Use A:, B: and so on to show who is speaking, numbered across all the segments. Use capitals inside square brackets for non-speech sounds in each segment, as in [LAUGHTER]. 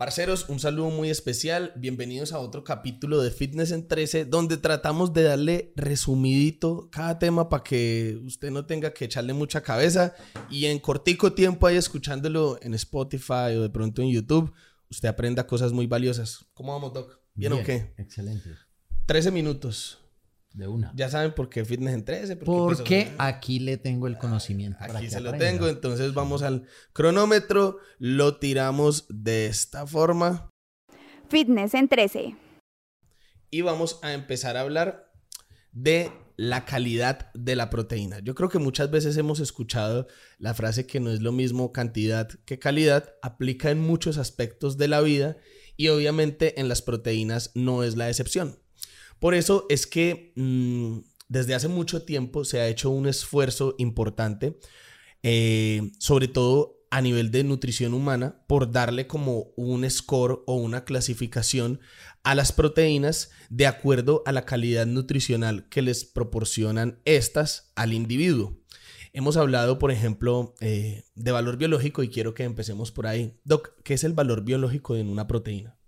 A: Parceros, un saludo muy especial. Bienvenidos a otro capítulo de Fitness en 13, donde tratamos de darle resumidito cada tema para que usted no tenga que echarle mucha cabeza y en cortico tiempo ahí escuchándolo en Spotify o de pronto en YouTube, usted aprenda cosas muy valiosas. ¿Cómo vamos, Doc? ¿Bien, o qué?
B: Excelente.
A: 13 minutos.
B: De una.
A: Ya saben por qué Fitness en 13.
B: Porque, pues, aquí le tengo el conocimiento.
A: Aquí se lo tengo, entonces vamos al cronómetro, lo tiramos de esta forma.
C: Fitness en 13.
A: Y vamos a empezar a hablar de la calidad de la proteína. Yo creo que muchas veces hemos escuchado la frase que no es lo mismo cantidad que calidad, aplica en muchos aspectos de la vida y obviamente en las proteínas no es la excepción. Por eso es que mm, desde hace mucho tiempo se ha hecho un esfuerzo importante, eh, sobre todo a nivel de nutrición humana, por darle como un score o una clasificación a las proteínas de acuerdo a la calidad nutricional que les proporcionan estas al individuo. Hemos hablado, por ejemplo, eh, de valor biológico y quiero que empecemos por ahí. Doc, ¿qué es el valor biológico en una proteína?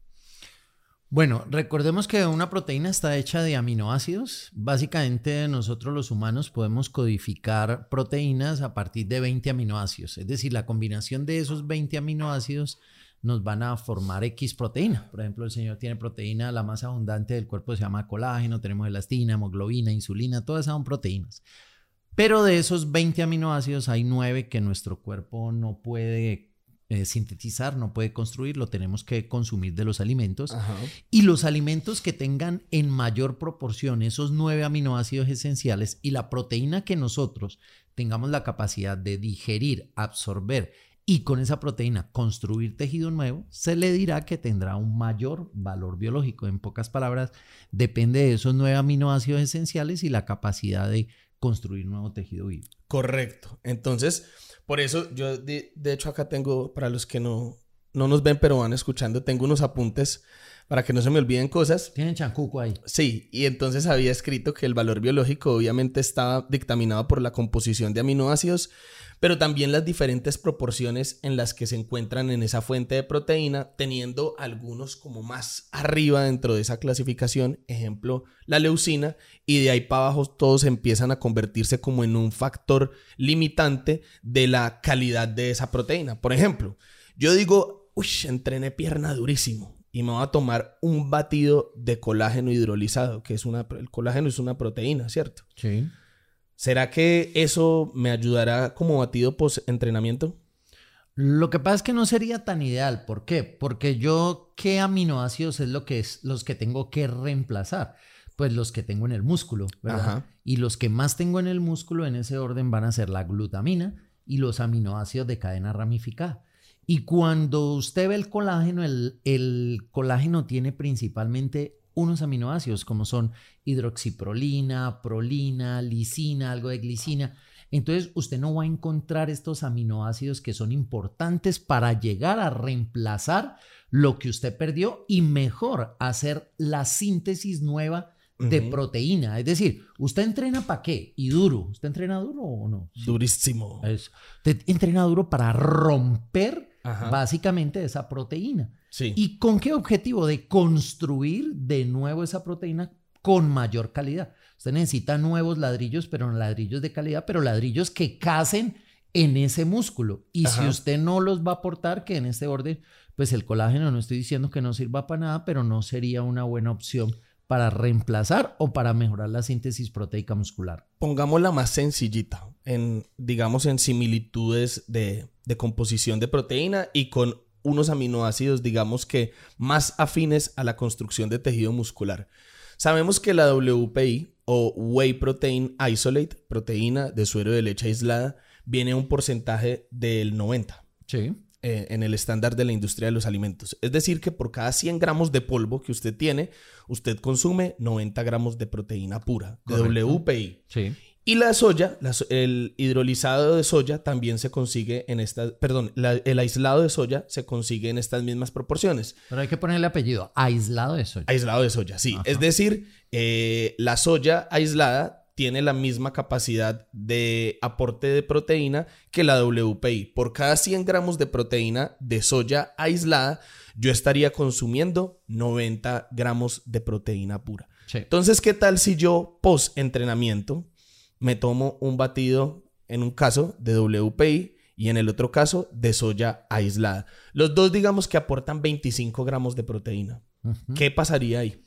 B: Bueno, recordemos que una proteína está hecha de aminoácidos. Básicamente nosotros los humanos podemos codificar proteínas a partir de 20 aminoácidos. Es decir, la combinación de esos 20 aminoácidos nos van a formar X proteína. Por ejemplo, el señor tiene proteína, la más abundante del cuerpo se llama colágeno, tenemos elastina, hemoglobina, insulina, todas son proteínas. Pero de esos 20 aminoácidos hay 9 que nuestro cuerpo no puede eh, sintetizar, no puede construir, lo tenemos que consumir de los alimentos. Y los alimentos que tengan en mayor proporción esos nueve aminoácidos esenciales y la proteína que nosotros tengamos la capacidad de digerir, absorber y con esa proteína construir tejido nuevo, se le dirá que tendrá un mayor valor biológico. En pocas palabras, depende de esos nueve aminoácidos esenciales y la capacidad de construir nuevo tejido vivo.
A: Correcto. Entonces, por eso yo, de, hecho, acá tengo, para los que no, no nos ven, pero van escuchando, tengo unos apuntes para que no se me olviden cosas.
B: Tienen chancuco ahí.
A: Sí, y entonces había escrito que el valor biológico obviamente estaba dictaminado por la composición de aminoácidos, pero también las diferentes proporciones en las que se encuentran en esa fuente de proteína, teniendo algunos como más arriba dentro de esa clasificación, ejemplo, la leucina, y de ahí para abajo todos empiezan a convertirse como en un factor limitante de la calidad de esa proteína. Por ejemplo, yo digo, uy, entrené pierna durísimo y me voy a tomar un batido de colágeno hidrolizado, que es una, el colágeno es una proteína, ¿cierto?
B: Sí.
A: ¿Será que eso me ayudará como batido post-entrenamiento?
B: Lo que pasa es que no sería tan ideal. ¿Por qué? Porque yo, ¿qué aminoácidos es lo que es los que tengo que reemplazar? Pues los que tengo en el músculo, ¿verdad? Y los que más tengo en el músculo en ese orden van a ser la glutamina y los aminoácidos de cadena ramificada. Y cuando usted ve el colágeno, el, el colágeno tiene principalmente unos aminoácidos como son hidroxiprolina, prolina, lisina, algo de glicina. Entonces usted no va a encontrar estos aminoácidos que son importantes para llegar a reemplazar lo que usted perdió y mejor hacer la síntesis nueva de proteína. Es decir, ¿usted entrena para qué? Y duro. ¿Usted entrena duro o no?
A: Durísimo.
B: Usted entrena duro para romper básicamente esa proteína. ¿Y con qué objetivo? De construir de nuevo esa proteína con mayor calidad. Usted necesita nuevos ladrillos, pero ladrillos de calidad, pero ladrillos que casen en ese músculo. Y si usted no los va a aportar, que en este orden, pues el colágeno no estoy diciendo que no sirva para nada, pero no sería una buena opción para reemplazar o para mejorar la síntesis proteica muscular.
A: Pongámosla más sencillita, en, digamos, en similitudes de, de composición de proteína y con unos aminoácidos, digamos que más afines a la construcción de tejido muscular. Sabemos que la WPI o Whey Protein Isolate, proteína de suero de leche aislada, viene un porcentaje del 90.
B: Sí.
A: Eh, en el estándar de la industria de los alimentos. Es decir, que por cada 100 gramos de polvo que usted tiene, usted consume 90 gramos de proteína pura, de WPI.
B: Sí.
A: Y la soya, el hidrolizado de soya también se consigue en estas, perdón, el aislado de soya se consigue en estas mismas proporciones.
B: Pero hay que ponerle apellido, aislado de soya.
A: Aislado de soya, sí. Es decir, eh, la soya aislada tiene la misma capacidad de aporte de proteína que la WPI. Por cada 100 gramos de proteína de soya aislada, yo estaría consumiendo 90 gramos de proteína pura. Entonces, ¿qué tal si yo post entrenamiento me tomo un batido, en un caso, de WPI y en el otro caso, de soya aislada? Los dos digamos que aportan 25 gramos de proteína. ¿Qué pasaría ahí?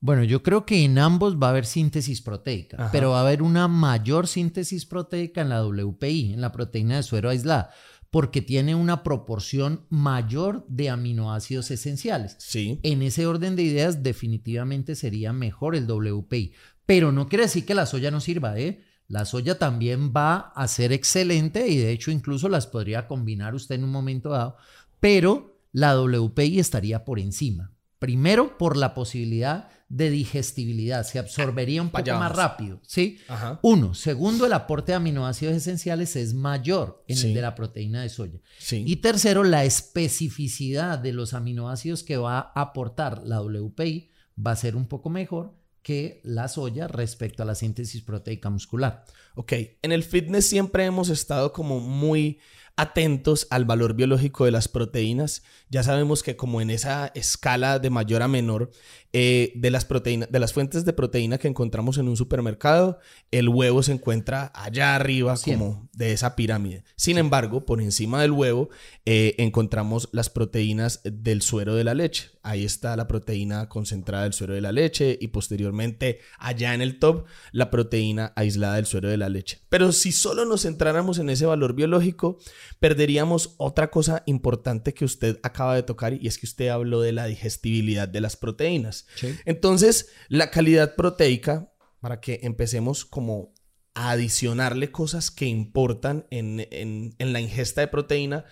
B: Bueno, yo creo que en ambos va a haber síntesis proteica, pero va a haber una mayor síntesis proteica en la WPI, en la proteína de suero aislada, porque tiene una proporción mayor de aminoácidos esenciales.
A: Sí.
B: En ese orden de ideas, definitivamente sería mejor el WPI, pero no quiere decir que la soya no sirva, ¿eh? La soya también va a ser excelente y de hecho incluso las podría combinar usted en un momento dado, pero la WPI estaría por encima. Primero, por la posibilidad de digestibilidad, se absorbería un poco más rápido, ¿sí? Uno. Segundo, el aporte de aminoácidos esenciales es mayor en el de la proteína de soya. Y tercero, la especificidad de los aminoácidos que va a aportar la WPI va a ser un poco mejor que la soya respecto a la síntesis proteica muscular.
A: Ok, en el fitness siempre hemos estado como muy atentos al valor biológico de las proteínas. Ya sabemos que como en esa escala de mayor a menor eh, de las proteínas, de las fuentes de proteína que encontramos en un supermercado, el huevo se encuentra allá arriba como de esa pirámide. Sin embargo, por encima del huevo eh, encontramos las proteínas del suero de la leche. Ahí está la proteína concentrada del suero de la leche y posteriormente allá en el top la proteína aislada del suero de la leche. Pero si solo nos centráramos en ese valor biológico, perderíamos otra cosa importante que usted acaba de tocar y es que usted habló de la digestibilidad de las proteínas. Entonces, la calidad proteica, para que empecemos como a adicionarle cosas que importan en, en la ingesta de proteína,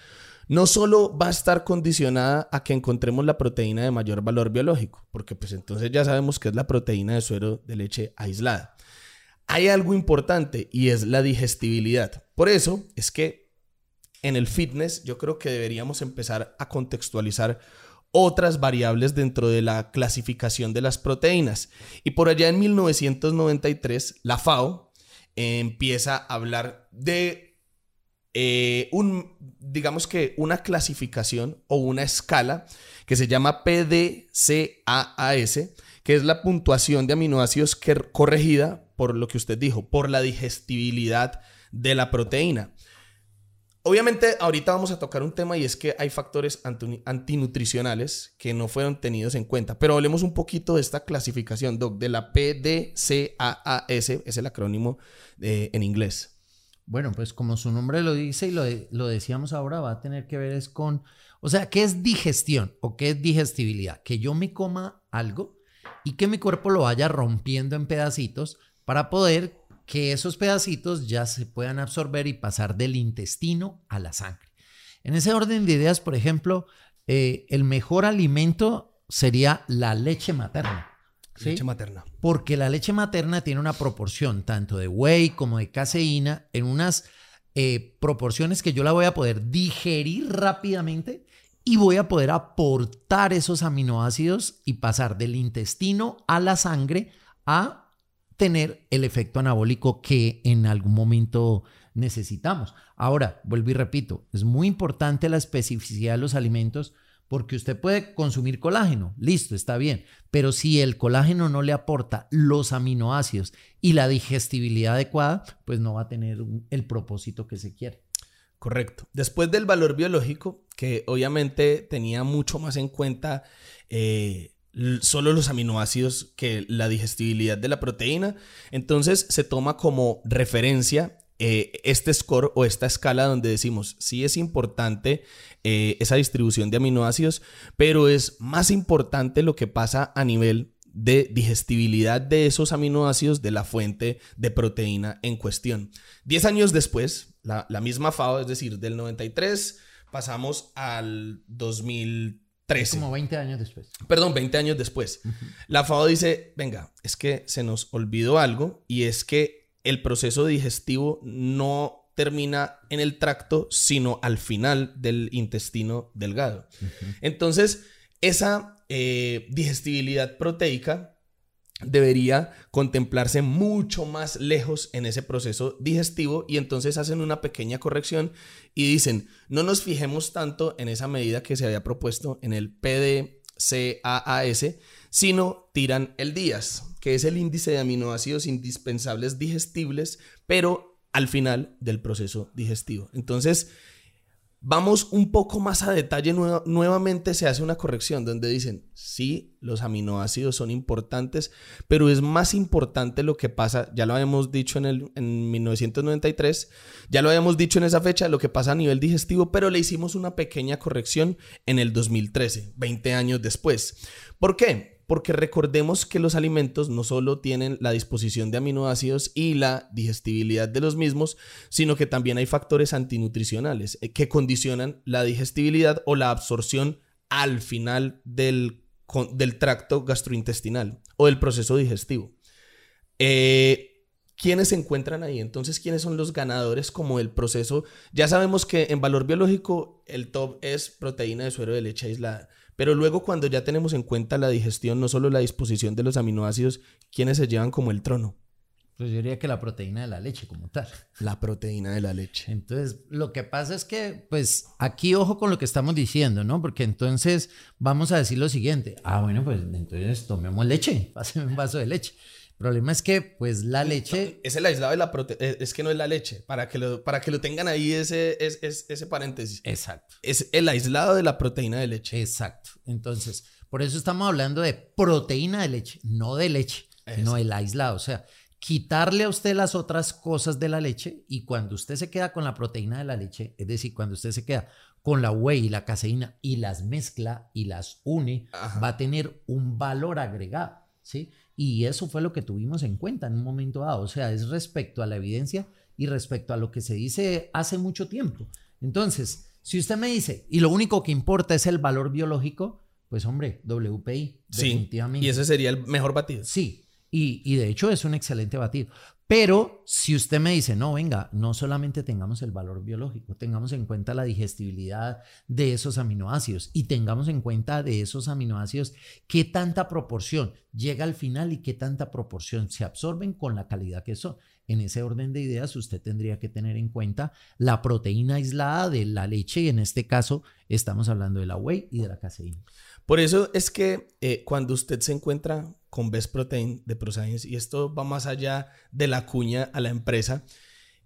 A: no solo va a estar condicionada a que encontremos la proteína de mayor valor biológico, porque pues entonces ya sabemos que es la proteína de suero de leche aislada. Hay algo importante y es la digestibilidad. Por eso es que en el fitness, yo creo que deberíamos empezar a contextualizar otras variables dentro de la clasificación de las proteínas. Y por allá en 1993, la FAO empieza a hablar de eh, un, digamos que una clasificación o una escala que se llama PDCAAS, que es la puntuación de aminoácidos que, corregida por lo que usted dijo, por la digestibilidad de la proteína. Obviamente, ahorita vamos a tocar un tema y es que hay factores antinutricionales que no fueron tenidos en cuenta. Pero hablemos un poquito de esta clasificación, Doc, de la PDCAAS, es el acrónimo eh, en inglés.
B: Bueno, pues como su nombre lo dice y lo, lo decíamos ahora, va a tener que ver es con, o sea, ¿qué es digestión o qué es digestibilidad? Que yo me coma algo y que mi cuerpo lo vaya rompiendo en pedacitos para poder que esos pedacitos ya se puedan absorber y pasar del intestino a la sangre. En ese orden de ideas, por ejemplo, eh, el mejor alimento sería la leche materna.
A: Leche materna.
B: Porque la leche materna tiene una proporción tanto de whey como de caseína en unas eh, proporciones que yo la voy a poder digerir rápidamente y voy a poder aportar esos aminoácidos y pasar del intestino a la sangre a tener el efecto anabólico que en algún momento necesitamos. Ahora, vuelvo y repito, es muy importante la especificidad de los alimentos porque usted puede consumir colágeno, listo, está bien, pero si el colágeno no le aporta los aminoácidos y la digestibilidad adecuada, pues no va a tener el propósito que se quiere.
A: Correcto. Después del valor biológico, que obviamente tenía mucho más en cuenta eh, solo los aminoácidos que la digestibilidad de la proteína. Entonces se toma como referencia eh, este score o esta escala donde decimos, sí es importante eh, esa distribución de aminoácidos, pero es más importante lo que pasa a nivel de digestibilidad de esos aminoácidos de la fuente de proteína en cuestión. Diez años después, la, la misma FAO, es decir, del 93, pasamos al 2000
B: como 20 años después.
A: Perdón, 20 años después. La FAO dice, venga, es que se nos olvidó algo y es que el proceso digestivo no termina en el tracto, sino al final del intestino delgado. Entonces, esa eh, digestibilidad proteica debería contemplarse mucho más lejos en ese proceso digestivo y entonces hacen una pequeña corrección y dicen, no nos fijemos tanto en esa medida que se había propuesto en el PDCAAS, sino tiran el DIAS, que es el índice de aminoácidos indispensables digestibles, pero al final del proceso digestivo. Entonces, Vamos un poco más a detalle, nuevamente se hace una corrección donde dicen, sí, los aminoácidos son importantes, pero es más importante lo que pasa, ya lo habíamos dicho en, el, en 1993, ya lo habíamos dicho en esa fecha, lo que pasa a nivel digestivo, pero le hicimos una pequeña corrección en el 2013, 20 años después. ¿Por qué? Porque recordemos que los alimentos no solo tienen la disposición de aminoácidos y la digestibilidad de los mismos, sino que también hay factores antinutricionales eh, que condicionan la digestibilidad o la absorción al final del, del tracto gastrointestinal o del proceso digestivo. Eh, ¿Quiénes se encuentran ahí? Entonces, ¿quiénes son los ganadores como el proceso? Ya sabemos que en valor biológico el top es proteína de suero de leche aislada. Pero luego cuando ya tenemos en cuenta la digestión, no solo la disposición de los aminoácidos, ¿quiénes se llevan como el trono?
B: Pues yo diría que la proteína de la leche como tal. [LAUGHS]
A: La proteína de la leche.
B: Entonces, lo que pasa es que, pues, aquí ojo con lo que estamos diciendo, ¿no? Porque entonces vamos a decir lo siguiente. Ah, bueno, pues entonces tomemos leche, [LAUGHS] páseme un vaso de leche. El problema es que, pues, la leche...
A: Es el aislado de la proteína, eh, es que no es la leche, para que lo, para que lo tengan ahí ese, ese paréntesis.
B: Exacto.
A: Es el aislado de la proteína de leche.
B: Exacto. Entonces, por eso estamos hablando de proteína de leche, no de leche, sino el aislado. O sea, quitarle a usted las otras cosas de la leche y cuando usted se queda con la proteína de la leche, es decir, cuando usted se queda con la whey y la caseína y las mezcla y las une, va a tener un valor agregado, ¿sí? Y eso fue lo que tuvimos en cuenta en un momento dado. O sea, es respecto a la evidencia y respecto a lo que se dice hace mucho tiempo. Entonces, si usted me dice, y lo único que importa es el valor biológico, pues hombre, WPI,
A: definitivamente. Y ese sería el mejor batido.
B: Sí, y, y de hecho es un excelente batido. Pero si usted me dice, no, venga, no solamente tengamos el valor biológico, tengamos en cuenta la digestibilidad de esos aminoácidos y tengamos en cuenta de esos aminoácidos qué tanta proporción llega al final y qué tanta proporción se absorben con la calidad que son. En ese orden de ideas, usted tendría que tener en cuenta la proteína aislada de la leche y en este caso estamos hablando de la whey y de la caseína.
A: Por eso es que eh, cuando usted se encuentra con Best Protein de ProScience, y esto va más allá de la cuña a la empresa,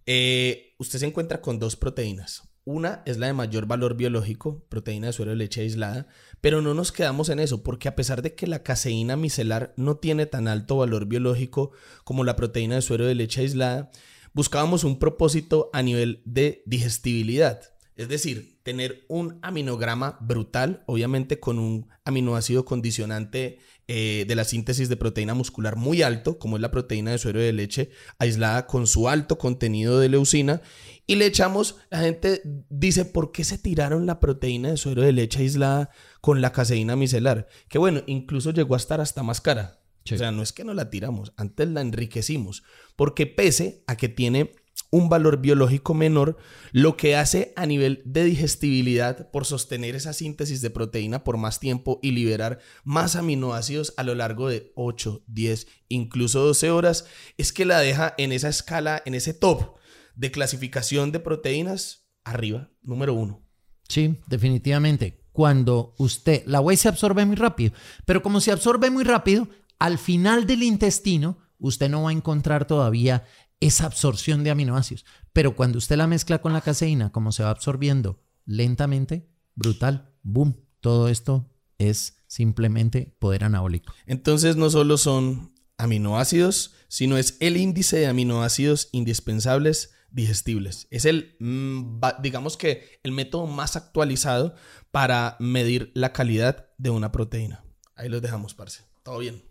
A: eh, usted se encuentra con dos proteínas. Una es la de mayor valor biológico, proteína de suero de leche aislada, pero no nos quedamos en eso, porque a pesar de que la caseína micelar no tiene tan alto valor biológico como la proteína de suero de leche aislada, buscábamos un propósito a nivel de digestibilidad. Es decir, tener un aminograma brutal, obviamente con un aminoácido condicionante eh, de la síntesis de proteína muscular muy alto, como es la proteína de suero de leche, aislada con su alto contenido de leucina, y le echamos, la gente dice, ¿por qué se tiraron la proteína de suero de leche aislada con la caseína micelar? Que bueno, incluso llegó a estar hasta más cara. O sea, no es que no la tiramos, antes la enriquecimos, porque pese a que tiene un valor biológico menor, lo que hace a nivel de digestibilidad por sostener esa síntesis de proteína por más tiempo y liberar más aminoácidos a lo largo de 8, 10, incluso 12 horas, es que la deja en esa escala, en ese top de clasificación de proteínas arriba, número uno.
B: Sí, definitivamente. Cuando usted, la whey se absorbe muy rápido, pero como se absorbe muy rápido, al final del intestino, usted no va a encontrar todavía esa absorción de aminoácidos. Pero cuando usted la mezcla con la caseína, como se va absorbiendo lentamente, brutal, boom, todo esto es simplemente poder anabólico.
A: Entonces no solo son aminoácidos, sino es el índice de aminoácidos indispensables digestibles. Es el, mm, digamos que, el método más actualizado para medir la calidad de una proteína. Ahí los dejamos, parce. Todo bien.